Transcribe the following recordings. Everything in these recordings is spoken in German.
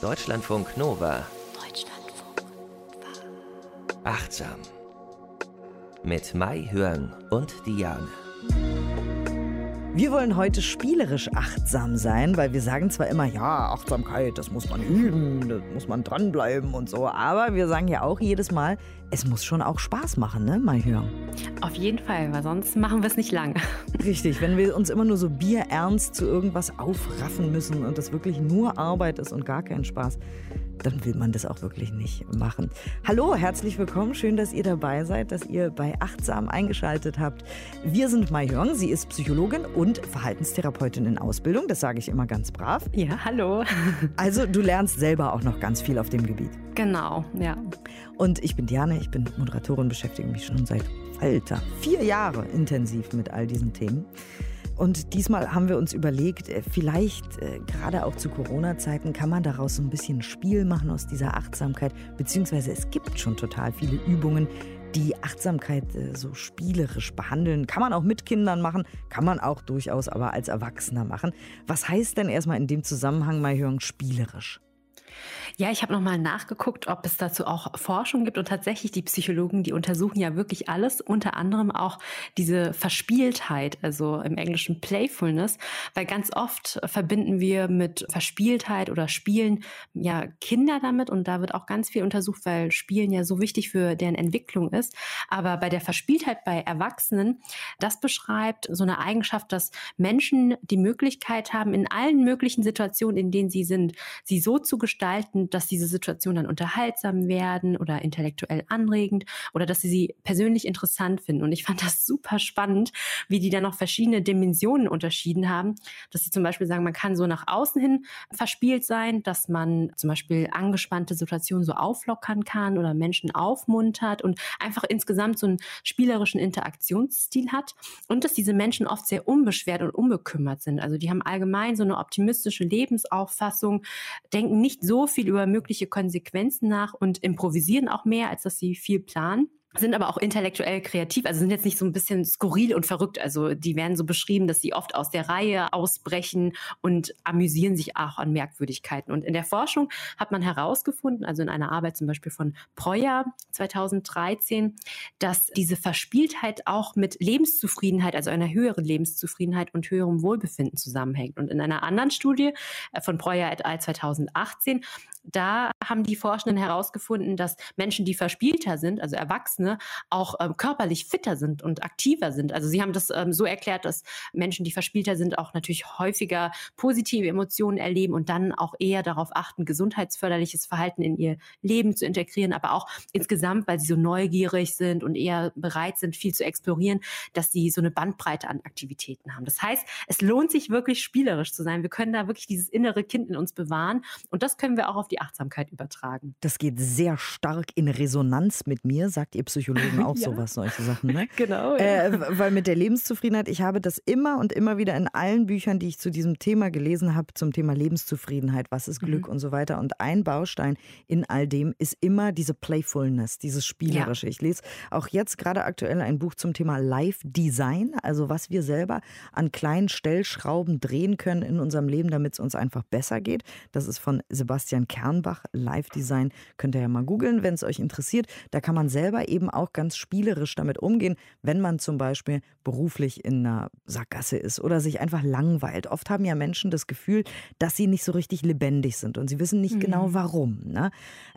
Deutschlandfunk Nova. Deutschlandfunk Nova. Achtsam. Mit Mai Hörn und Diane. Wir wollen heute spielerisch achtsam sein, weil wir sagen zwar immer, ja, Achtsamkeit, das muss man üben, da muss man dranbleiben und so, aber wir sagen ja auch jedes Mal, es muss schon auch Spaß machen, ne, Mai Hörn? Auf jeden Fall, weil sonst machen wir es nicht lange. Richtig, wenn wir uns immer nur so bierernst zu irgendwas aufraffen müssen und das wirklich nur Arbeit ist und gar kein Spaß, dann will man das auch wirklich nicht machen. Hallo, herzlich willkommen. Schön, dass ihr dabei seid, dass ihr bei Achtsam eingeschaltet habt. Wir sind Mai Hörn. Sie ist Psychologin und Verhaltenstherapeutin in Ausbildung. Das sage ich immer ganz brav. Ja, hallo. Also, du lernst selber auch noch ganz viel auf dem Gebiet. Genau, ja. Und ich bin Diane, ich bin Moderatorin, beschäftige mich schon seit, Alter, vier Jahre intensiv mit all diesen Themen. Und diesmal haben wir uns überlegt, äh, vielleicht äh, gerade auch zu Corona-Zeiten kann man daraus so ein bisschen Spiel machen aus dieser Achtsamkeit, beziehungsweise es gibt schon total viele Übungen, die Achtsamkeit äh, so spielerisch behandeln. Kann man auch mit Kindern machen, kann man auch durchaus aber als Erwachsener machen. Was heißt denn erstmal in dem Zusammenhang mal hören spielerisch? Ja, ich habe nochmal nachgeguckt, ob es dazu auch Forschung gibt. Und tatsächlich die Psychologen, die untersuchen ja wirklich alles, unter anderem auch diese Verspieltheit, also im Englischen Playfulness, weil ganz oft verbinden wir mit Verspieltheit oder Spielen ja Kinder damit. Und da wird auch ganz viel untersucht, weil Spielen ja so wichtig für deren Entwicklung ist. Aber bei der Verspieltheit bei Erwachsenen, das beschreibt so eine Eigenschaft, dass Menschen die Möglichkeit haben, in allen möglichen Situationen, in denen sie sind, sie so zu gestalten, dass diese Situationen dann unterhaltsam werden oder intellektuell anregend oder dass sie sie persönlich interessant finden. Und ich fand das super spannend, wie die dann noch verschiedene Dimensionen unterschieden haben, dass sie zum Beispiel sagen, man kann so nach außen hin verspielt sein, dass man zum Beispiel angespannte Situationen so auflockern kann oder Menschen aufmuntert und einfach insgesamt so einen spielerischen Interaktionsstil hat und dass diese Menschen oft sehr unbeschwert und unbekümmert sind. Also die haben allgemein so eine optimistische Lebensauffassung, denken nicht so viel über mögliche Konsequenzen nach und improvisieren auch mehr, als dass sie viel planen sind aber auch intellektuell kreativ, also sind jetzt nicht so ein bisschen skurril und verrückt. Also die werden so beschrieben, dass sie oft aus der Reihe ausbrechen und amüsieren sich auch an Merkwürdigkeiten. Und in der Forschung hat man herausgefunden, also in einer Arbeit zum Beispiel von Breuer 2013, dass diese Verspieltheit auch mit Lebenszufriedenheit, also einer höheren Lebenszufriedenheit und höherem Wohlbefinden zusammenhängt. Und in einer anderen Studie äh, von Breuer et al. 2018, da haben die Forschenden herausgefunden, dass Menschen, die verspielter sind, also Erwachsene, auch ähm, körperlich fitter sind und aktiver sind. Also sie haben das ähm, so erklärt, dass Menschen, die verspielter sind, auch natürlich häufiger positive Emotionen erleben und dann auch eher darauf achten, gesundheitsförderliches Verhalten in ihr Leben zu integrieren, aber auch insgesamt, weil sie so neugierig sind und eher bereit sind, viel zu explorieren, dass sie so eine Bandbreite an Aktivitäten haben. Das heißt, es lohnt sich wirklich spielerisch zu sein. Wir können da wirklich dieses innere Kind in uns bewahren und das können wir auch auf die Achtsamkeit übertragen. Das geht sehr stark in Resonanz mit mir, sagt ihr Psychologen auch ja. sowas, solche Sachen. Ne? Genau. Ja. Äh, weil mit der Lebenszufriedenheit, ich habe das immer und immer wieder in allen Büchern, die ich zu diesem Thema gelesen habe, zum Thema Lebenszufriedenheit, was ist Glück mhm. und so weiter. Und ein Baustein in all dem ist immer diese Playfulness, dieses Spielerische. Ja. Ich lese auch jetzt gerade aktuell ein Buch zum Thema Life Design, also was wir selber an kleinen Stellschrauben drehen können in unserem Leben, damit es uns einfach besser geht. Das ist von Sebastian Kernbach. Life Design könnt ihr ja mal googeln, wenn es euch interessiert. Da kann man selber eben auch ganz spielerisch damit umgehen, wenn man zum Beispiel beruflich in einer Sackgasse ist oder sich einfach langweilt. Oft haben ja Menschen das Gefühl, dass sie nicht so richtig lebendig sind und sie wissen nicht genau, mhm. genau warum. Ne?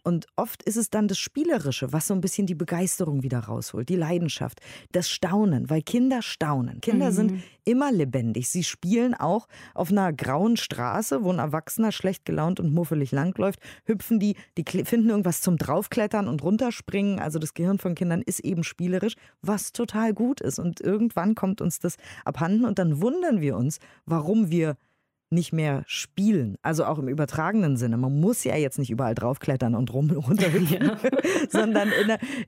Und oft ist es dann das Spielerische, was so ein bisschen die Begeisterung wieder rausholt, die Leidenschaft, das Staunen, weil Kinder staunen. Kinder mhm. sind immer lebendig. Sie spielen auch auf einer grauen Straße, wo ein Erwachsener schlecht gelaunt und muffelig langläuft, hüpfen die, die finden irgendwas zum draufklettern und runterspringen. Also das Gehirn von Kindern ist eben spielerisch, was total gut ist. Und irgendwann kommt uns das abhanden und dann wundern wir uns, warum wir nicht mehr spielen, also auch im übertragenen Sinne. Man muss ja jetzt nicht überall draufklettern und rum runterhüpfen, ja. sondern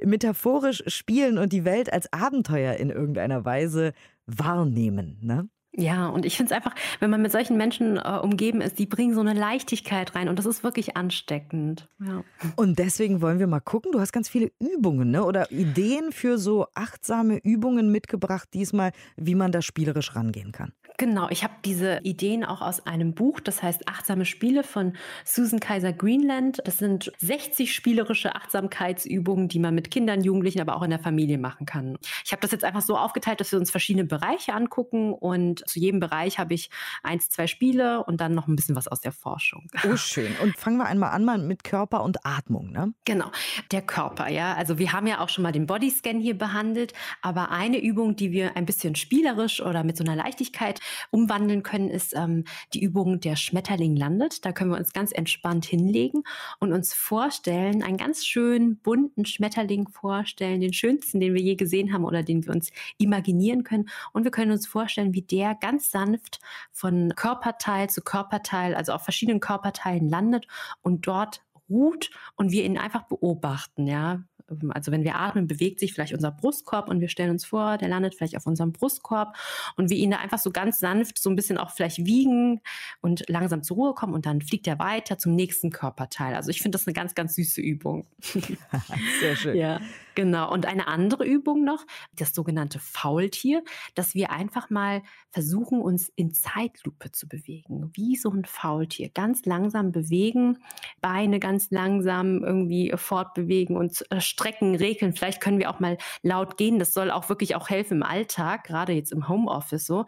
metaphorisch spielen und die Welt als Abenteuer in irgendeiner Weise wahrnehmen. Ne? Ja, und ich finde es einfach, wenn man mit solchen Menschen äh, umgeben ist, die bringen so eine Leichtigkeit rein und das ist wirklich ansteckend. Ja. Und deswegen wollen wir mal gucken. Du hast ganz viele Übungen ne? oder Ideen für so achtsame Übungen mitgebracht, diesmal, wie man da spielerisch rangehen kann. Genau, ich habe diese Ideen auch aus einem Buch, das heißt Achtsame Spiele von Susan Kaiser Greenland. Das sind 60 spielerische Achtsamkeitsübungen, die man mit Kindern, Jugendlichen, aber auch in der Familie machen kann. Ich habe das jetzt einfach so aufgeteilt, dass wir uns verschiedene Bereiche angucken und zu jedem Bereich habe ich eins, zwei Spiele und dann noch ein bisschen was aus der Forschung. Oh, schön. Und fangen wir einmal an mal mit Körper und Atmung, ne? Genau, der Körper, ja. Also wir haben ja auch schon mal den Bodyscan hier behandelt, aber eine Übung, die wir ein bisschen spielerisch oder mit so einer Leichtigkeit umwandeln können, ist ähm, die Übung der Schmetterling landet. Da können wir uns ganz entspannt hinlegen und uns vorstellen, einen ganz schönen bunten Schmetterling vorstellen, den schönsten, den wir je gesehen haben oder den wir uns imaginieren können. Und wir können uns vorstellen, wie der ganz sanft von Körperteil zu Körperteil, also auf verschiedenen Körperteilen landet und dort ruht und wir ihn einfach beobachten, ja. Ähm, also wenn wir atmen, bewegt sich vielleicht unser Brustkorb und wir stellen uns vor, der landet vielleicht auf unserem Brustkorb und wir ihn da einfach so ganz sanft so ein bisschen auch vielleicht wiegen und langsam zur Ruhe kommen und dann fliegt er weiter zum nächsten Körperteil. Also ich finde das eine ganz, ganz süße Übung. Sehr schön. Ja. Genau. Und eine andere Übung noch, das sogenannte Faultier, dass wir einfach mal versuchen, uns in Zeitlupe zu bewegen. Wie so ein Faultier. Ganz langsam bewegen, Beine ganz langsam irgendwie fortbewegen und äh, strecken, regeln. Vielleicht können wir auch mal laut gehen. Das soll auch wirklich auch helfen im Alltag, gerade jetzt im Homeoffice so.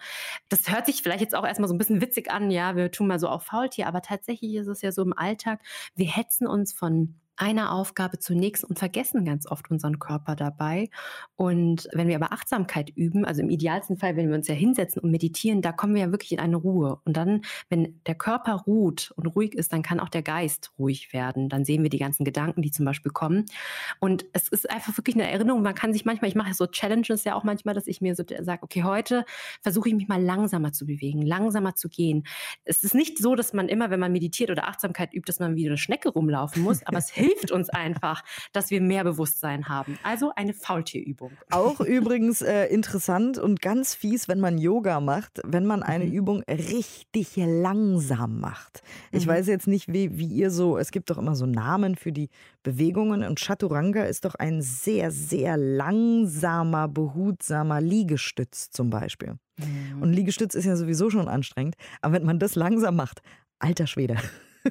Das hört sich vielleicht jetzt auch erstmal so ein bisschen witzig an. Ja, wir tun mal so auf Faultier, aber tatsächlich ist es ja so im Alltag. Wir hetzen uns von einer Aufgabe zur nächsten und vergessen ganz oft unseren Körper dabei. Und wenn wir aber Achtsamkeit üben, also im idealsten Fall, wenn wir uns ja hinsetzen und meditieren, da kommen wir ja wirklich in eine Ruhe. Und dann, wenn der Körper ruht und ruhig ist, dann kann auch der Geist ruhig werden. Dann sehen wir die ganzen Gedanken, die zum Beispiel kommen. Und es ist einfach wirklich eine Erinnerung. Man kann sich manchmal, ich mache so Challenges ja auch manchmal, dass ich mir so sage, okay, heute versuche ich mich mal langsamer zu bewegen, langsamer zu gehen. Es ist nicht so, dass man immer, wenn man meditiert oder Achtsamkeit übt, dass man wie eine Schnecke rumlaufen muss, aber es hilft uns einfach, dass wir mehr Bewusstsein haben. Also eine Faultierübung. Auch übrigens äh, interessant und ganz fies, wenn man Yoga macht, wenn man eine mhm. Übung richtig langsam macht. Ich mhm. weiß jetzt nicht, wie, wie ihr so, es gibt doch immer so Namen für die Bewegungen und Chaturanga ist doch ein sehr, sehr langsamer, behutsamer Liegestütz zum Beispiel. Mhm. Und Liegestütz ist ja sowieso schon anstrengend, aber wenn man das langsam macht, alter Schwede.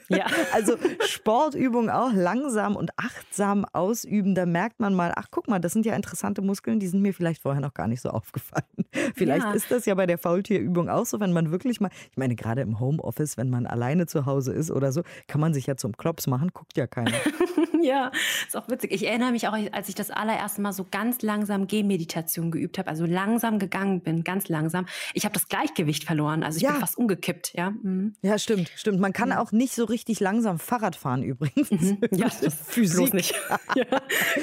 Ja. Also Sportübungen auch langsam und achtsam ausüben, da merkt man mal, ach guck mal, das sind ja interessante Muskeln, die sind mir vielleicht vorher noch gar nicht so aufgefallen. Vielleicht ja. ist das ja bei der Faultierübung auch so, wenn man wirklich mal, ich meine gerade im Homeoffice, wenn man alleine zu Hause ist oder so, kann man sich ja zum Klops machen, guckt ja keiner. ja, ist auch witzig. Ich erinnere mich auch, als ich das allererste Mal so ganz langsam Gehmeditation geübt habe, also langsam gegangen bin, ganz langsam. Ich habe das Gleichgewicht verloren, also ich ja. bin fast umgekippt, ja. Mhm. Ja, stimmt, stimmt. Man kann ja. auch nicht so richtig langsam Fahrrad fahren übrigens. Mhm. Ja, das Physik nicht. ja,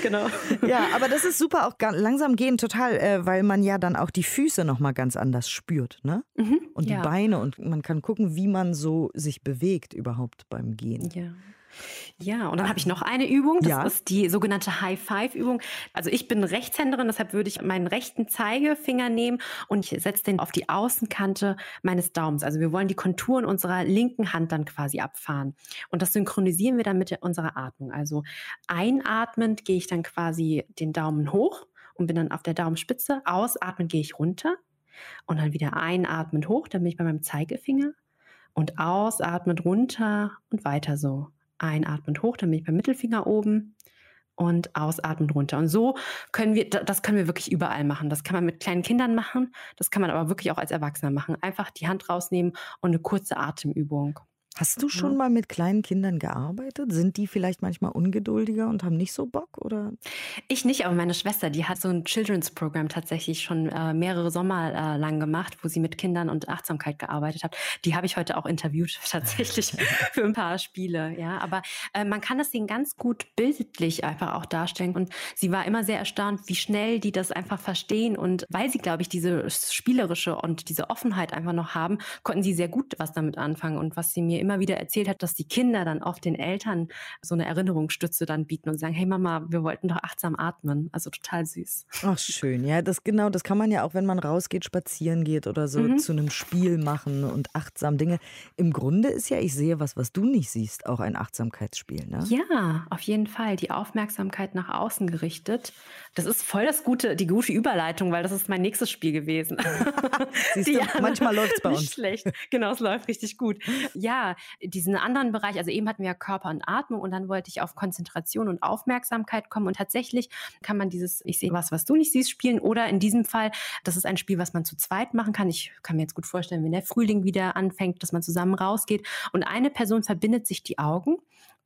genau. Ja, aber das ist super auch langsam gehen total, äh, weil man ja dann auch die Füße noch mal ganz anders spürt, ne? Mhm. Und die ja. Beine und man kann gucken, wie man so sich bewegt überhaupt beim Gehen. Ja. Ja, und dann habe ich noch eine Übung. Das ja. ist die sogenannte High-Five-Übung. Also ich bin Rechtshänderin, deshalb würde ich meinen rechten Zeigefinger nehmen und ich setze den auf die Außenkante meines Daumens. Also wir wollen die Konturen unserer linken Hand dann quasi abfahren. Und das synchronisieren wir dann mit unserer Atmung. Also einatmend gehe ich dann quasi den Daumen hoch und bin dann auf der Daumenspitze. Ausatmend gehe ich runter und dann wieder einatmend hoch, dann bin ich bei meinem Zeigefinger und ausatmend runter und weiter so. Einatmend hoch, dann bin ich beim Mittelfinger oben und ausatmend runter. Und so können wir, das können wir wirklich überall machen. Das kann man mit kleinen Kindern machen, das kann man aber wirklich auch als Erwachsener machen. Einfach die Hand rausnehmen und eine kurze Atemübung. Hast du schon mal mit kleinen Kindern gearbeitet? Sind die vielleicht manchmal ungeduldiger und haben nicht so Bock? Oder? Ich nicht, aber meine Schwester, die hat so ein Children's Program tatsächlich schon äh, mehrere Sommer äh, lang gemacht, wo sie mit Kindern und Achtsamkeit gearbeitet hat. Die habe ich heute auch interviewt, tatsächlich für ein paar Spiele. Ja, aber äh, man kann das denen ganz gut bildlich einfach auch darstellen. Und sie war immer sehr erstaunt, wie schnell die das einfach verstehen. Und weil sie, glaube ich, diese spielerische und diese Offenheit einfach noch haben, konnten sie sehr gut was damit anfangen. Und was sie mir immer wieder erzählt hat, dass die Kinder dann oft den Eltern so eine Erinnerungsstütze dann bieten und sagen, hey Mama, wir wollten doch achtsam atmen. Also total süß. Ach schön, ja, das genau, das kann man ja auch, wenn man rausgeht, spazieren geht oder so mhm. zu einem Spiel machen und achtsam Dinge. Im Grunde ist ja, ich sehe was, was du nicht siehst, auch ein Achtsamkeitsspiel, ne? Ja, auf jeden Fall. Die Aufmerksamkeit nach außen gerichtet. Das ist voll das gute, die gute Überleitung, weil das ist mein nächstes Spiel gewesen. Siehst du, manchmal läuft es bei uns. Nicht schlecht. Genau, es läuft richtig gut. Ja, diesen anderen Bereich, also eben hatten wir ja Körper und Atmung und dann wollte ich auf Konzentration und Aufmerksamkeit kommen und tatsächlich kann man dieses Ich sehe was, was du nicht siehst spielen oder in diesem Fall, das ist ein Spiel, was man zu zweit machen kann. Ich kann mir jetzt gut vorstellen, wenn der Frühling wieder anfängt, dass man zusammen rausgeht und eine Person verbindet sich die Augen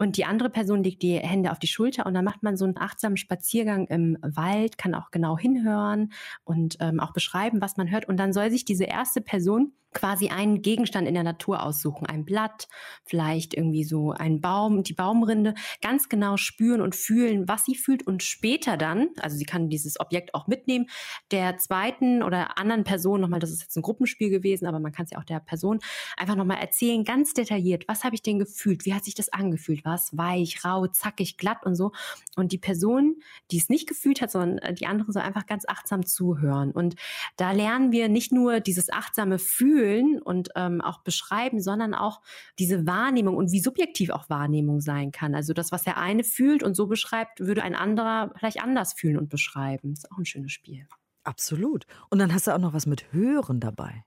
und die andere Person legt die Hände auf die Schulter und dann macht man so einen achtsamen Spaziergang im Wald, kann auch genau hinhören und ähm, auch beschreiben, was man hört. Und dann soll sich diese erste Person quasi einen Gegenstand in der Natur aussuchen, ein Blatt, vielleicht irgendwie so ein Baum, die Baumrinde, ganz genau spüren und fühlen, was sie fühlt. Und später dann, also sie kann dieses Objekt auch mitnehmen, der zweiten oder anderen Person nochmal, das ist jetzt ein Gruppenspiel gewesen, aber man kann es ja auch der Person einfach nochmal erzählen, ganz detailliert, was habe ich denn gefühlt, wie hat sich das angefühlt, war es weich, rau, zackig, glatt und so? Und die Person, die es nicht gefühlt hat, sondern die andere soll einfach ganz achtsam zuhören. Und da lernen wir nicht nur dieses achtsame Fühlen, fühlen und ähm, auch beschreiben, sondern auch diese Wahrnehmung und wie subjektiv auch Wahrnehmung sein kann. Also das, was der eine fühlt und so beschreibt, würde ein anderer vielleicht anders fühlen und beschreiben. Das ist auch ein schönes Spiel. Absolut. Und dann hast du auch noch was mit Hören dabei.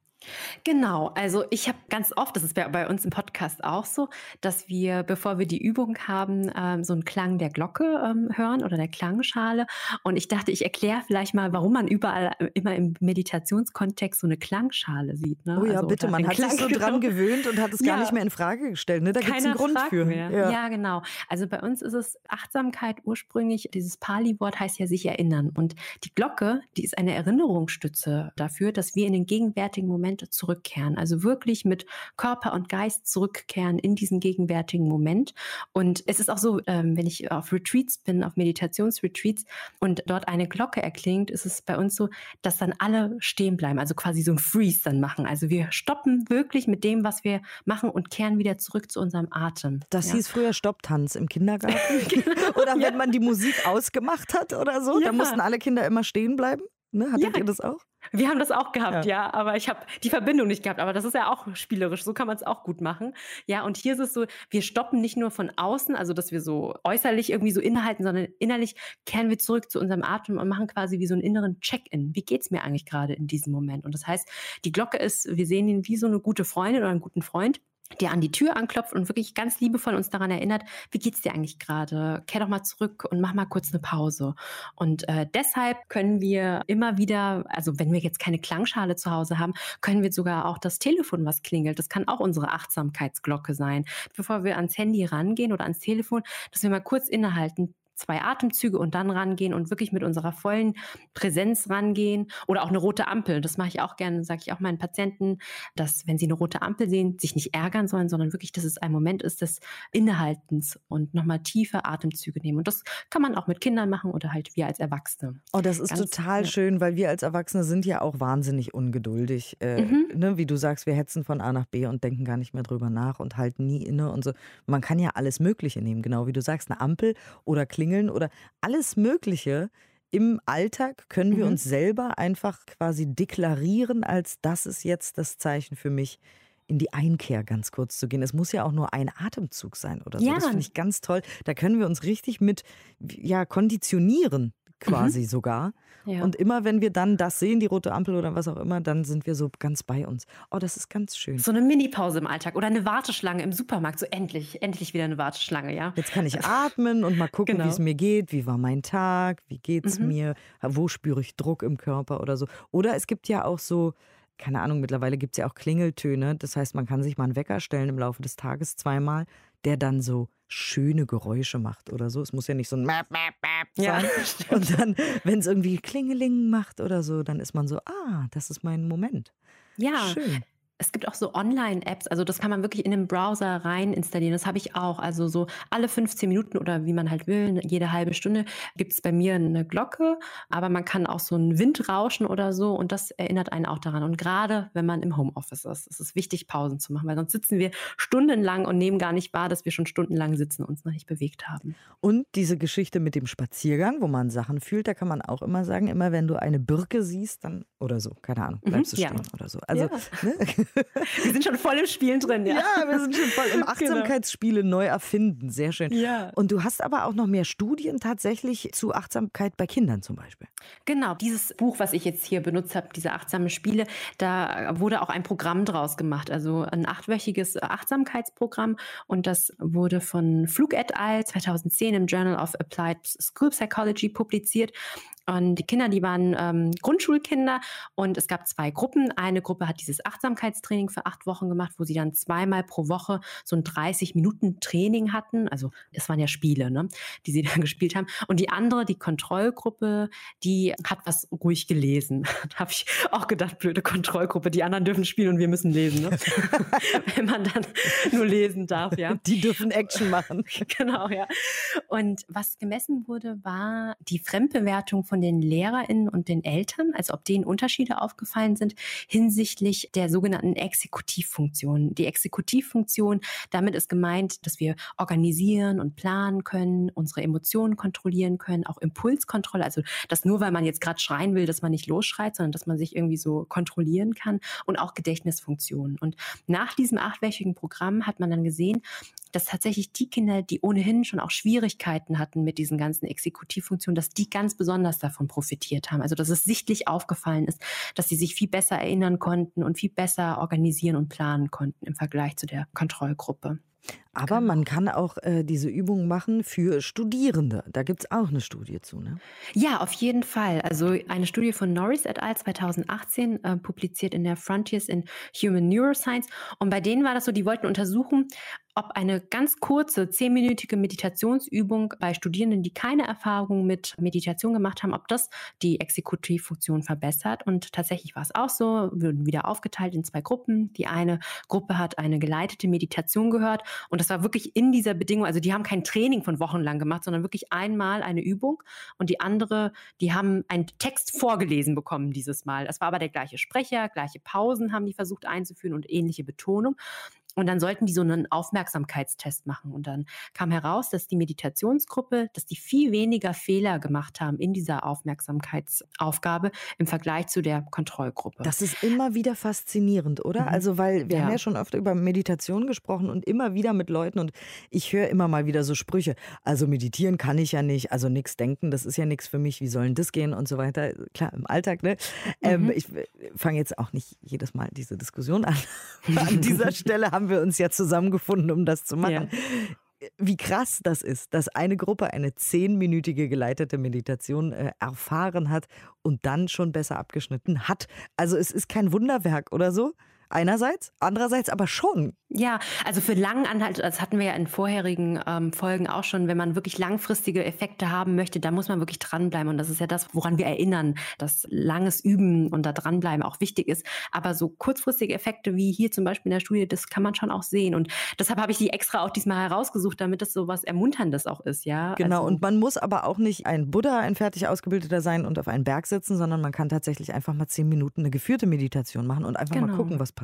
Genau, also ich habe ganz oft, das ist bei uns im Podcast auch so, dass wir, bevor wir die Übung haben, ähm, so einen Klang der Glocke ähm, hören oder der Klangschale. Und ich dachte, ich erkläre vielleicht mal, warum man überall äh, immer im Meditationskontext so eine Klangschale sieht. Ne? Oh ja, also, bitte, man hat Klang sich so dran gewöhnt und hat es ja. gar nicht mehr in Frage gestellt. Ne? Da gibt es einen Grund für. Mehr. Ja. ja, genau. Also bei uns ist es Achtsamkeit ursprünglich, dieses Pali-Wort heißt ja sich erinnern. Und die Glocke, die ist eine Erinnerungsstütze dafür, dass wir in den gegenwärtigen Moment Moment zurückkehren. Also wirklich mit Körper und Geist zurückkehren in diesen gegenwärtigen Moment. Und es ist auch so, ähm, wenn ich auf Retreats bin, auf Meditationsretreats und dort eine Glocke erklingt, ist es bei uns so, dass dann alle stehen bleiben, also quasi so ein Freeze dann machen. Also wir stoppen wirklich mit dem, was wir machen und kehren wieder zurück zu unserem Atem. Das ja. hieß früher Stopptanz im Kindergarten. genau. Oder wenn ja. man die Musik ausgemacht hat oder so, ja. dann mussten alle Kinder immer stehen bleiben. Ne? Hattet ja. ihr das auch? Wir haben das auch gehabt, ja, ja aber ich habe die Verbindung nicht gehabt. Aber das ist ja auch spielerisch, so kann man es auch gut machen. Ja, und hier ist es so, wir stoppen nicht nur von außen, also dass wir so äußerlich irgendwie so innehalten, sondern innerlich kehren wir zurück zu unserem Atem und machen quasi wie so einen inneren Check-in. Wie geht's mir eigentlich gerade in diesem Moment? Und das heißt, die Glocke ist, wir sehen ihn wie so eine gute Freundin oder einen guten Freund der an die Tür anklopft und wirklich ganz liebevoll uns daran erinnert, wie geht's dir eigentlich gerade? Kehr doch mal zurück und mach mal kurz eine Pause. Und äh, deshalb können wir immer wieder, also wenn wir jetzt keine Klangschale zu Hause haben, können wir sogar auch das Telefon, was klingelt, das kann auch unsere Achtsamkeitsglocke sein. Bevor wir ans Handy rangehen oder ans Telefon, dass wir mal kurz innehalten, zwei Atemzüge und dann rangehen und wirklich mit unserer vollen Präsenz rangehen. Oder auch eine rote Ampel. Das mache ich auch gerne, sage ich auch meinen Patienten, dass wenn sie eine rote Ampel sehen, sich nicht ärgern sollen, sondern wirklich, dass es ein Moment ist des Innehaltens und nochmal tiefe Atemzüge nehmen. Und das kann man auch mit Kindern machen oder halt wir als Erwachsene. Oh, das ist Ganz, total ja. schön, weil wir als Erwachsene sind ja auch wahnsinnig ungeduldig. Äh, mhm. ne, wie du sagst, wir hetzen von A nach B und denken gar nicht mehr drüber nach und halten nie inne und so. Man kann ja alles Mögliche nehmen, genau wie du sagst, eine Ampel oder Klingel klingeln oder alles Mögliche. Im Alltag können wir mhm. uns selber einfach quasi deklarieren, als das ist jetzt das Zeichen für mich, in die Einkehr ganz kurz zu gehen. Es muss ja auch nur ein Atemzug sein oder so. Ja. Das finde ich ganz toll. Da können wir uns richtig mit ja, konditionieren, quasi mhm. sogar. Ja. Und immer wenn wir dann das sehen, die rote Ampel oder was auch immer, dann sind wir so ganz bei uns. Oh, das ist ganz schön. So eine Mini-Pause im Alltag oder eine Warteschlange im Supermarkt. So endlich, endlich wieder eine Warteschlange, ja. Jetzt kann ich atmen und mal gucken, genau. wie es mir geht. Wie war mein Tag? Wie geht es mhm. mir? Wo spüre ich Druck im Körper oder so? Oder es gibt ja auch so keine Ahnung, mittlerweile gibt es ja auch Klingeltöne. Das heißt, man kann sich mal einen Wecker stellen im Laufe des Tages zweimal, der dann so schöne Geräusche macht oder so. Es muss ja nicht so ein Map, Map, Map sein. Ja, und dann, wenn es irgendwie Klingeling macht oder so, dann ist man so, ah, das ist mein Moment. Ja, Schön. Es gibt auch so Online-Apps, also das kann man wirklich in den Browser rein installieren. Das habe ich auch. Also so alle 15 Minuten oder wie man halt will, jede halbe Stunde gibt es bei mir eine Glocke, aber man kann auch so einen Wind rauschen oder so und das erinnert einen auch daran. Und gerade wenn man im Homeoffice ist, ist es wichtig, Pausen zu machen, weil sonst sitzen wir stundenlang und nehmen gar nicht wahr, dass wir schon stundenlang sitzen und uns noch nicht bewegt haben. Und diese Geschichte mit dem Spaziergang, wo man Sachen fühlt, da kann man auch immer sagen, immer wenn du eine Birke siehst, dann oder so, keine Ahnung, bleibst du mhm, stehen ja. oder so. Also, ja. ne? Wir sind schon voll im Spielen drin, ja. Ja, wir sind schon voll im genau. Achtsamkeitsspiele genau. neu erfinden. Sehr schön. Ja. Und du hast aber auch noch mehr Studien tatsächlich zu Achtsamkeit bei Kindern zum Beispiel. Genau, dieses Buch, was ich jetzt hier benutzt habe, diese achtsamen Spiele, da wurde auch ein Programm draus gemacht, also ein achtwöchiges Achtsamkeitsprogramm. Und das wurde von Flug et al. 2010 im Journal of Applied School Psychology publiziert. Und die Kinder, die waren ähm, Grundschulkinder und es gab zwei Gruppen. Eine Gruppe hat dieses Achtsamkeitstraining für acht Wochen gemacht, wo sie dann zweimal pro Woche so ein 30-Minuten-Training hatten. Also es waren ja Spiele, ne, die sie dann gespielt haben. Und die andere, die Kontrollgruppe, die hat was ruhig gelesen. da habe ich auch gedacht, blöde Kontrollgruppe, die anderen dürfen spielen und wir müssen lesen. Ne? Wenn man dann nur lesen darf, ja. Die dürfen Action machen. genau, ja. Und was gemessen wurde, war die Fremdbewertung von von den LehrerInnen und den Eltern, also ob denen Unterschiede aufgefallen sind hinsichtlich der sogenannten Exekutivfunktion. Die Exekutivfunktion, damit ist gemeint, dass wir organisieren und planen können, unsere Emotionen kontrollieren können, auch Impulskontrolle, also dass nur weil man jetzt gerade schreien will, dass man nicht losschreit, sondern dass man sich irgendwie so kontrollieren kann und auch Gedächtnisfunktionen. Und nach diesem achtwöchigen Programm hat man dann gesehen, dass tatsächlich die Kinder, die ohnehin schon auch Schwierigkeiten hatten mit diesen ganzen Exekutivfunktionen, dass die ganz besonders davon profitiert haben. Also dass es sichtlich aufgefallen ist, dass sie sich viel besser erinnern konnten und viel besser organisieren und planen konnten im Vergleich zu der Kontrollgruppe. Aber genau. man kann auch äh, diese Übungen machen für Studierende. Da gibt es auch eine Studie zu, ne? Ja, auf jeden Fall. Also eine Studie von Norris et al. 2018 äh, publiziert in der Frontiers in Human Neuroscience. Und bei denen war das so, die wollten untersuchen, ob eine ganz kurze, zehnminütige Meditationsübung bei Studierenden, die keine Erfahrung mit Meditation gemacht haben, ob das die Exekutivfunktion verbessert. Und tatsächlich war es auch so, wurden wieder aufgeteilt in zwei Gruppen. Die eine Gruppe hat eine geleitete Meditation gehört und das war wirklich in dieser Bedingung, also die haben kein Training von Wochen lang gemacht, sondern wirklich einmal eine Übung. Und die andere, die haben einen Text vorgelesen bekommen dieses Mal. Es war aber der gleiche Sprecher, gleiche Pausen haben die versucht einzuführen und ähnliche Betonung. Und dann sollten die so einen Aufmerksamkeitstest machen. Und dann kam heraus, dass die Meditationsgruppe, dass die viel weniger Fehler gemacht haben in dieser Aufmerksamkeitsaufgabe im Vergleich zu der Kontrollgruppe. Das ist immer wieder faszinierend, oder? Mhm. Also, weil wir ja. haben ja schon oft über Meditation gesprochen und immer wieder mit Leuten und ich höre immer mal wieder so Sprüche. Also meditieren kann ich ja nicht, also nichts denken, das ist ja nichts für mich, wie sollen das gehen und so weiter. Klar, im Alltag, ne? Ähm, mhm. Ähm, ich fange jetzt auch nicht jedes Mal diese Diskussion an. An dieser Stelle haben haben wir uns ja zusammengefunden, um das zu machen. Ja. Wie krass das ist, dass eine Gruppe eine zehnminütige geleitete Meditation äh, erfahren hat und dann schon besser abgeschnitten hat. Also es ist kein Wunderwerk oder so, einerseits, andererseits aber schon. Ja, also für Langanhalt, das hatten wir ja in vorherigen ähm, Folgen auch schon, wenn man wirklich langfristige Effekte haben möchte, da muss man wirklich dranbleiben. Und das ist ja das, woran wir erinnern, dass langes Üben und da dranbleiben auch wichtig ist. Aber so kurzfristige Effekte wie hier zum Beispiel in der Studie, das kann man schon auch sehen. Und deshalb habe ich die extra auch diesmal herausgesucht, damit das so was Ermunterndes auch ist, ja. Genau, also, und man muss aber auch nicht ein Buddha, ein fertig ausgebildeter sein und auf einen Berg sitzen, sondern man kann tatsächlich einfach mal zehn Minuten eine geführte Meditation machen und einfach genau. mal gucken, was passiert.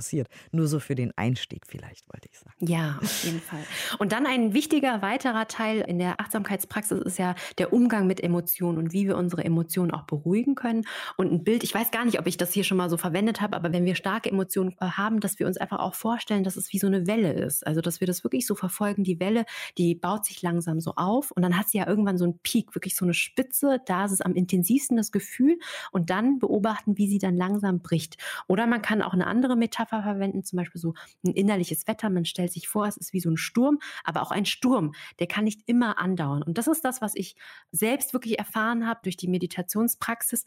Nur so für den Einstieg vielleicht, wollte ich sagen. Ja, auf jeden Fall. Und dann ein wichtiger weiterer Teil in der Achtsamkeitspraxis ist ja der Umgang mit Emotionen und wie wir unsere Emotionen auch beruhigen können. Und ein Bild, ich weiß gar nicht, ob ich das hier schon mal so verwendet habe, aber wenn wir starke Emotionen haben, dass wir uns einfach auch vorstellen, dass es wie so eine Welle ist. Also, dass wir das wirklich so verfolgen. Die Welle, die baut sich langsam so auf und dann hat sie ja irgendwann so einen Peak, wirklich so eine Spitze. Da ist es am intensivsten das Gefühl und dann beobachten, wie sie dann langsam bricht. Oder man kann auch eine andere Metapher verwenden, zum Beispiel so ein innerliches Wetter. Man stellt sich vor, es ist wie so ein Sturm, aber auch ein Sturm, der kann nicht immer andauern. Und das ist das, was ich selbst wirklich erfahren habe durch die Meditationspraxis.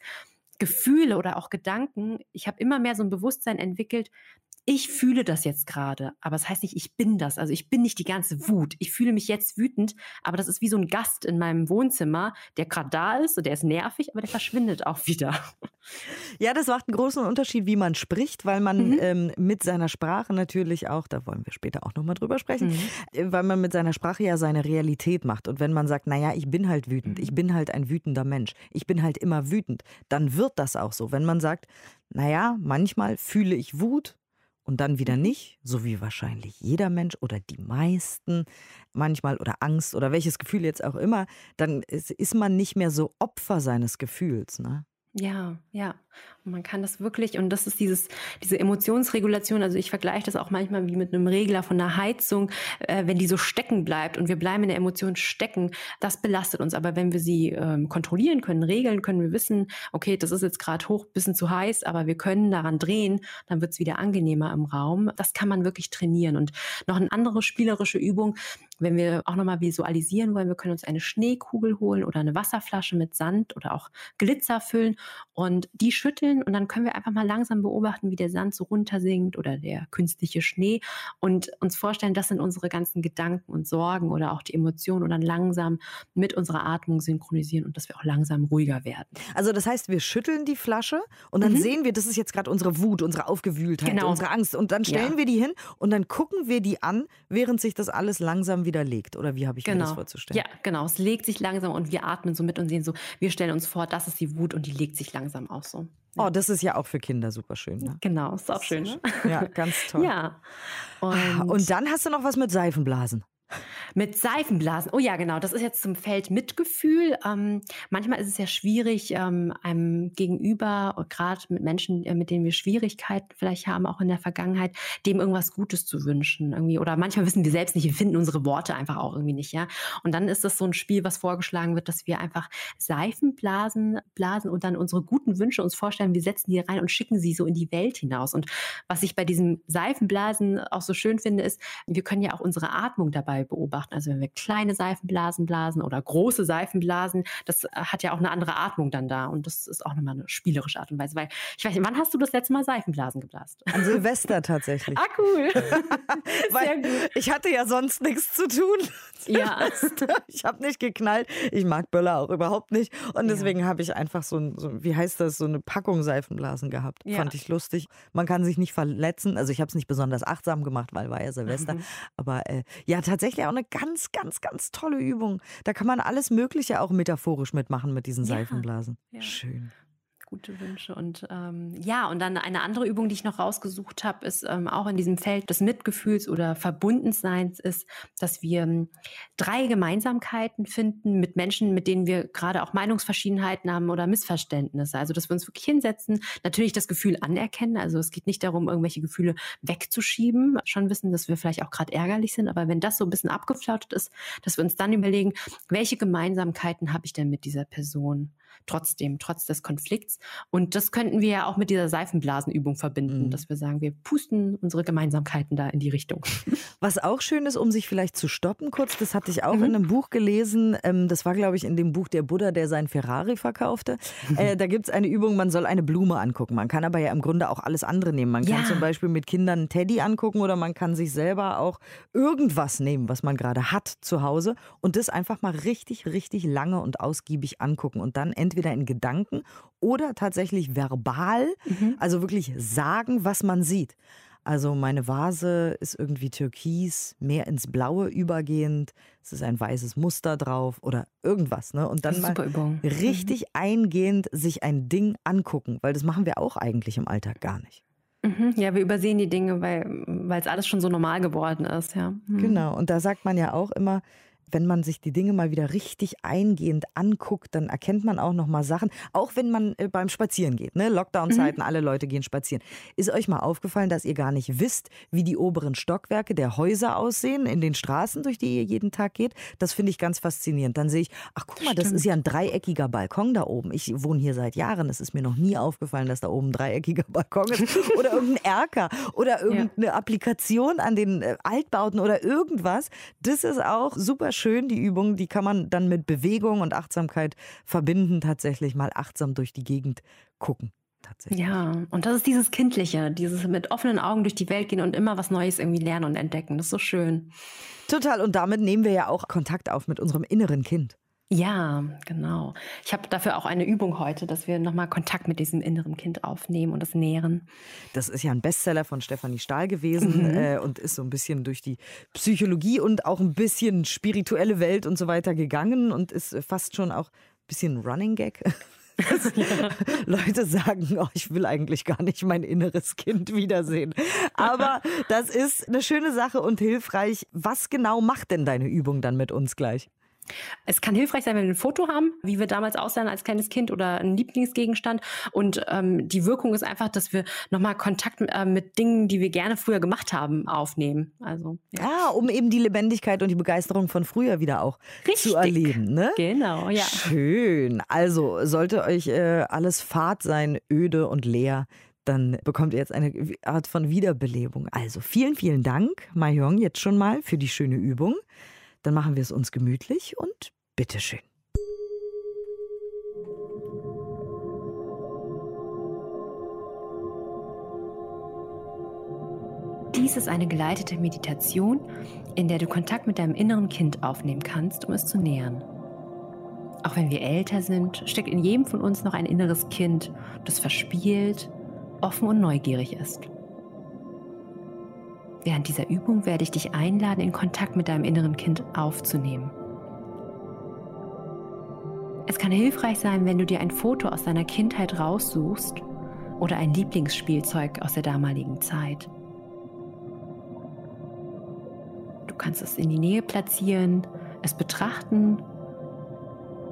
Gefühle oder auch Gedanken. Ich habe immer mehr so ein Bewusstsein entwickelt, ich fühle das jetzt gerade, aber es das heißt nicht, ich bin das. Also ich bin nicht die ganze Wut. Ich fühle mich jetzt wütend, aber das ist wie so ein Gast in meinem Wohnzimmer, der gerade da ist und der ist nervig, aber der verschwindet auch wieder. Ja, das macht einen großen Unterschied, wie man spricht, weil man mhm. ähm, mit seiner Sprache natürlich auch, da wollen wir später auch nochmal drüber sprechen, mhm. Äh, weil man mit seiner Sprache ja seine Realität macht. Und wenn man sagt, naja, ich bin halt wütend, ich mhm. bin halt ein wütender Mensch, ich bin halt immer wütend, dann wird das auch so. Wenn man sagt, naja, manchmal fühle ich Wut, und dann wieder mhm. nicht, so wie wahrscheinlich jeder Mensch oder die meisten manchmal oder Angst oder welches Gefühl jetzt auch immer, dann ist man nicht mehr so Opfer seines Gefühls. Ne? Ja, ja. Man kann das wirklich, und das ist dieses, diese Emotionsregulation, also ich vergleiche das auch manchmal wie mit einem Regler von einer Heizung, äh, wenn die so stecken bleibt und wir bleiben in der Emotion stecken, das belastet uns. Aber wenn wir sie ähm, kontrollieren können, regeln können, wir wissen, okay, das ist jetzt gerade hoch, bisschen zu heiß, aber wir können daran drehen, dann wird es wieder angenehmer im Raum. Das kann man wirklich trainieren. Und noch eine andere spielerische Übung, wenn wir auch nochmal visualisieren wollen, wir können uns eine Schneekugel holen oder eine Wasserflasche mit Sand oder auch Glitzer füllen und die schütteln und dann können wir einfach mal langsam beobachten, wie der Sand so runtersinkt oder der künstliche Schnee und uns vorstellen, das sind unsere ganzen Gedanken und Sorgen oder auch die Emotionen und dann langsam mit unserer Atmung synchronisieren und dass wir auch langsam ruhiger werden. Also das heißt, wir schütteln die Flasche und dann mhm. sehen wir, das ist jetzt gerade unsere Wut, unsere Aufgewühltheit, genau. unsere Angst und dann stellen ja. wir die hin und dann gucken wir die an, während sich das alles langsam wieder legt oder wie habe ich genau. mir das genau. vorzustellen? Ja, genau, es legt sich langsam und wir atmen so mit und sehen so, wir stellen uns vor, das ist die Wut und die legt sich langsam aus so. Oh, das ist ja auch für Kinder super schön. Ne? Genau, ist auch schön. Ne? Ja, ganz toll. ja. Und, und dann hast du noch was mit Seifenblasen. Mit Seifenblasen. Oh ja, genau. Das ist jetzt zum Feld Mitgefühl. Ähm, manchmal ist es ja schwierig, ähm, einem Gegenüber, gerade mit Menschen, äh, mit denen wir Schwierigkeiten vielleicht haben, auch in der Vergangenheit, dem irgendwas Gutes zu wünschen. Irgendwie. Oder manchmal wissen wir selbst nicht, wir finden unsere Worte einfach auch irgendwie nicht. Ja? Und dann ist das so ein Spiel, was vorgeschlagen wird, dass wir einfach Seifenblasen blasen und dann unsere guten Wünsche uns vorstellen, wir setzen die rein und schicken sie so in die Welt hinaus. Und was ich bei diesem Seifenblasen auch so schön finde, ist, wir können ja auch unsere Atmung dabei beobachten. Also wenn wir kleine Seifenblasen blasen oder große Seifenblasen, das äh, hat ja auch eine andere Atmung dann da. Und das ist auch nochmal eine spielerische Art und Weise. Weil ich weiß nicht, wann hast du das letzte Mal Seifenblasen geblasen? An Silvester tatsächlich. ah, cool. Sehr gut. Ich hatte ja sonst nichts zu tun. Ja. ich habe nicht geknallt. Ich mag Böller auch überhaupt nicht. Und deswegen ja. habe ich einfach so, ein, so, wie heißt das, so eine Packung Seifenblasen gehabt. Ja. Fand ich lustig. Man kann sich nicht verletzen. Also ich habe es nicht besonders achtsam gemacht, weil war ja Silvester. Mhm. Aber äh, ja, tatsächlich auch eine ganz, ganz, ganz tolle Übung. Da kann man alles Mögliche auch metaphorisch mitmachen mit diesen Seifenblasen. Ja. Schön gute Wünsche. Und ähm, ja, und dann eine andere Übung, die ich noch rausgesucht habe, ist ähm, auch in diesem Feld des Mitgefühls oder Verbundenseins, ist, dass wir ähm, drei Gemeinsamkeiten finden mit Menschen, mit denen wir gerade auch Meinungsverschiedenheiten haben oder Missverständnisse. Also, dass wir uns wirklich hinsetzen, natürlich das Gefühl anerkennen. Also, es geht nicht darum, irgendwelche Gefühle wegzuschieben, schon wissen, dass wir vielleicht auch gerade ärgerlich sind. Aber wenn das so ein bisschen abgeflautet ist, dass wir uns dann überlegen, welche Gemeinsamkeiten habe ich denn mit dieser Person? Trotzdem, trotz des Konflikts. Und das könnten wir ja auch mit dieser Seifenblasenübung verbinden, mhm. dass wir sagen, wir pusten unsere Gemeinsamkeiten da in die Richtung. Was auch schön ist, um sich vielleicht zu stoppen, kurz, das hatte ich auch mhm. in einem Buch gelesen. Ähm, das war, glaube ich, in dem Buch Der Buddha, der sein Ferrari verkaufte. Mhm. Da gibt es eine Übung, man soll eine Blume angucken. Man kann aber ja im Grunde auch alles andere nehmen. Man kann ja. zum Beispiel mit Kindern einen Teddy angucken oder man kann sich selber auch irgendwas nehmen, was man gerade hat zu Hause und das einfach mal richtig, richtig lange und ausgiebig angucken und dann entweder in Gedanken oder tatsächlich verbal, mhm. also wirklich sagen, was man sieht. Also meine Vase ist irgendwie türkis, mehr ins Blaue übergehend. Es ist ein weißes Muster drauf oder irgendwas. Ne? Und dann mal richtig mhm. eingehend sich ein Ding angucken, weil das machen wir auch eigentlich im Alltag gar nicht. Mhm. Ja, wir übersehen die Dinge, weil es alles schon so normal geworden ist. Ja. Mhm. Genau, und da sagt man ja auch immer, wenn man sich die Dinge mal wieder richtig eingehend anguckt, dann erkennt man auch noch mal Sachen, auch wenn man äh, beim Spazieren geht, ne? Lockdown-Zeiten, mhm. alle Leute gehen spazieren. Ist euch mal aufgefallen, dass ihr gar nicht wisst, wie die oberen Stockwerke der Häuser aussehen in den Straßen, durch die ihr jeden Tag geht? Das finde ich ganz faszinierend. Dann sehe ich, ach guck mal, Stimmt. das ist ja ein dreieckiger Balkon da oben. Ich wohne hier seit Jahren, es ist mir noch nie aufgefallen, dass da oben ein dreieckiger Balkon ist oder irgendein Erker oder irgendeine ja. Applikation an den äh, Altbauten oder irgendwas. Das ist auch super schön die Übung. Die kann man dann mit Bewegung und Achtsamkeit verbinden, tatsächlich mal achtsam durch die Gegend gucken. tatsächlich. Ja, und das ist dieses Kindliche, dieses mit offenen Augen durch die Welt gehen und immer was Neues irgendwie lernen und entdecken. Das ist so schön. Total. Und damit nehmen wir ja auch Kontakt auf mit unserem inneren Kind. Ja, genau. Ich habe dafür auch eine Übung heute, dass wir nochmal Kontakt mit diesem inneren Kind aufnehmen und das nähren. Das ist ja ein Bestseller von Stefanie Stahl gewesen mhm. äh, und ist so ein bisschen durch die Psychologie und auch ein bisschen spirituelle Welt und so weiter gegangen und ist fast schon auch ein bisschen Running Gag. Ja. Leute sagen, oh, ich will eigentlich gar nicht mein inneres Kind wiedersehen. Aber das ist eine schöne Sache und hilfreich. Was genau macht denn deine Übung dann mit uns gleich? Es kann hilfreich sein, wenn wir ein Foto haben, wie wir damals aussahen als kleines Kind oder ein Lieblingsgegenstand. Und ähm, die Wirkung ist einfach, dass wir nochmal Kontakt mit, äh, mit Dingen, die wir gerne früher gemacht haben, aufnehmen. Also, ja. Ah, um eben die Lebendigkeit und die Begeisterung von früher wieder auch Richtig. zu erleben. Ne? Genau, ja. Schön. Also sollte euch äh, alles fad sein, öde und leer, dann bekommt ihr jetzt eine Art von Wiederbelebung. Also vielen, vielen Dank, Mahjong, jetzt schon mal für die schöne Übung. Dann machen wir es uns gemütlich und bitteschön. Dies ist eine geleitete Meditation, in der du Kontakt mit deinem inneren Kind aufnehmen kannst, um es zu nähern. Auch wenn wir älter sind, steckt in jedem von uns noch ein inneres Kind, das verspielt, offen und neugierig ist. Während dieser Übung werde ich dich einladen, in Kontakt mit deinem inneren Kind aufzunehmen. Es kann hilfreich sein, wenn du dir ein Foto aus deiner Kindheit raussuchst oder ein Lieblingsspielzeug aus der damaligen Zeit. Du kannst es in die Nähe platzieren, es betrachten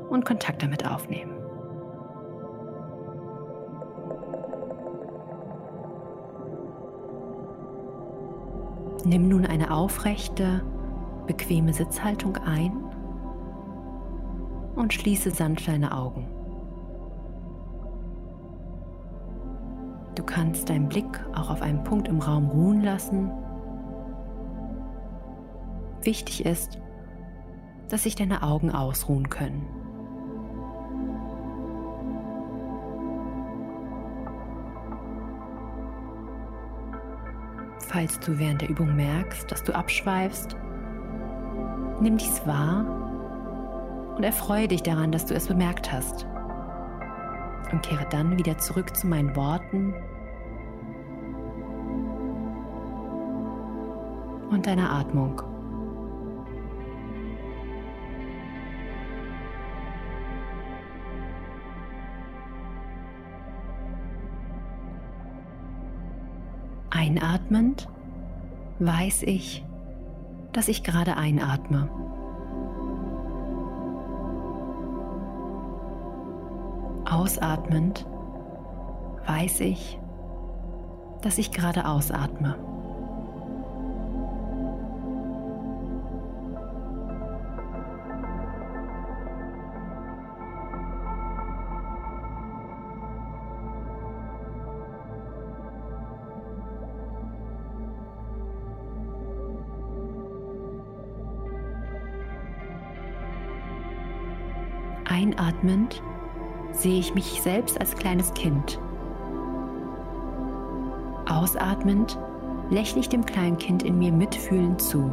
und Kontakt damit aufnehmen. Nimm nun eine aufrechte, bequeme Sitzhaltung ein und schließe sanft deine Augen. Du kannst deinen Blick auch auf einen Punkt im Raum ruhen lassen. Wichtig ist, dass sich deine Augen ausruhen können. Falls du während der Übung merkst, dass du abschweifst, nimm dies wahr und erfreue dich daran, dass du es bemerkt hast. Und kehre dann wieder zurück zu meinen Worten und deiner Atmung. Einatmend weiß ich, dass ich gerade einatme. Ausatmend weiß ich, dass ich gerade ausatme. Einatmend sehe ich mich selbst als kleines Kind. Ausatmend lächle ich dem kleinen Kind in mir mitfühlend zu.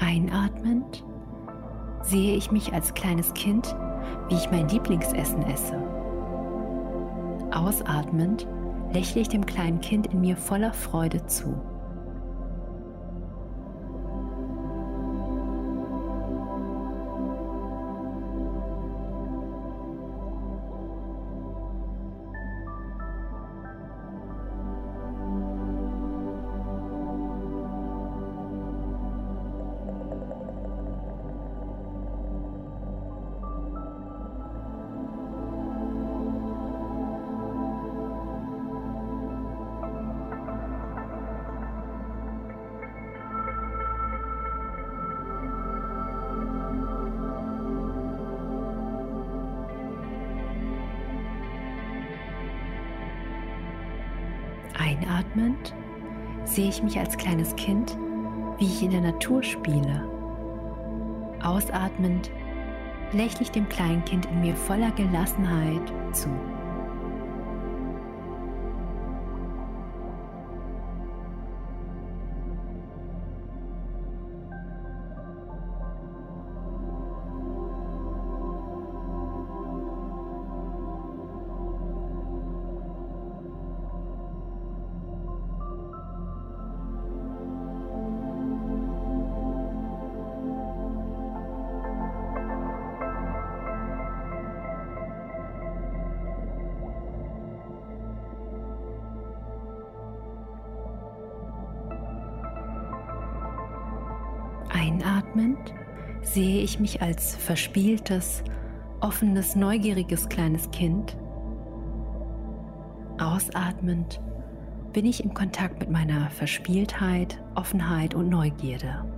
Einatmend sehe ich mich als kleines Kind, wie ich mein Lieblingsessen esse. Ausatmend lächle ich dem kleinen Kind in mir voller Freude zu. Einatmend sehe ich mich als kleines Kind, wie ich in der Natur spiele. Ausatmend lächle ich dem Kleinkind in mir voller Gelassenheit zu. Sehe ich mich als verspieltes, offenes, neugieriges kleines Kind. Ausatmend bin ich im Kontakt mit meiner Verspieltheit, Offenheit und Neugierde.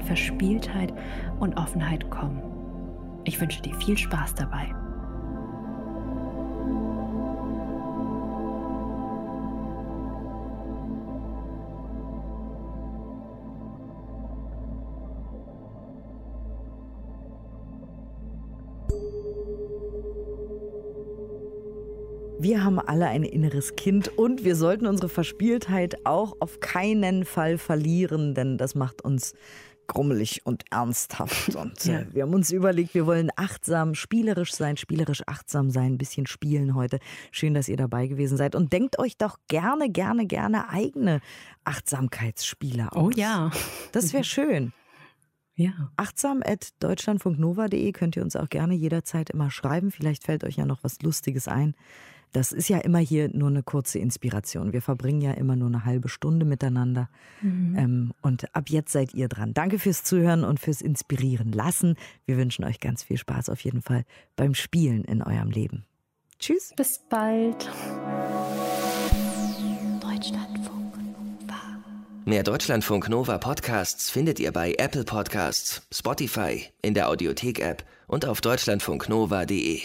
Eigenen Verspieltheit und Offenheit kommen. Ich wünsche dir viel Spaß dabei. Wir haben alle ein inneres Kind und wir sollten unsere Verspieltheit auch auf keinen Fall verlieren, denn das macht uns grummelig und ernsthaft. Und Ja. äh, wir haben uns überlegt, wir wollen achtsam, spielerisch sein, spielerisch achtsam sein, ein bisschen spielen heute. Schön, dass ihr dabei gewesen seid. Und denkt euch doch gerne, gerne, gerne eigene Achtsamkeitsspiele aus. Oh ja. Das wäre schön. Ja. Achtsam at deutschlandfunknova.de könnt ihr uns auch gerne jederzeit immer schreiben. Vielleicht fällt euch ja noch was Lustiges ein. Das ist ja immer hier nur eine kurze Inspiration. Wir verbringen ja immer nur eine halbe Stunde miteinander. Ähm, und ab jetzt seid ihr dran. Danke fürs Zuhören und fürs Inspirieren lassen. Wir wünschen euch ganz viel Spaß auf jeden Fall beim Spielen in eurem Leben. Tschüss. Bis bald. Deutschlandfunk Nova. Mehr Deutschlandfunk Nova Podcasts findet ihr bei Apple Podcasts, Spotify, in der Audiothek-App und auf deutschlandfunknova.de.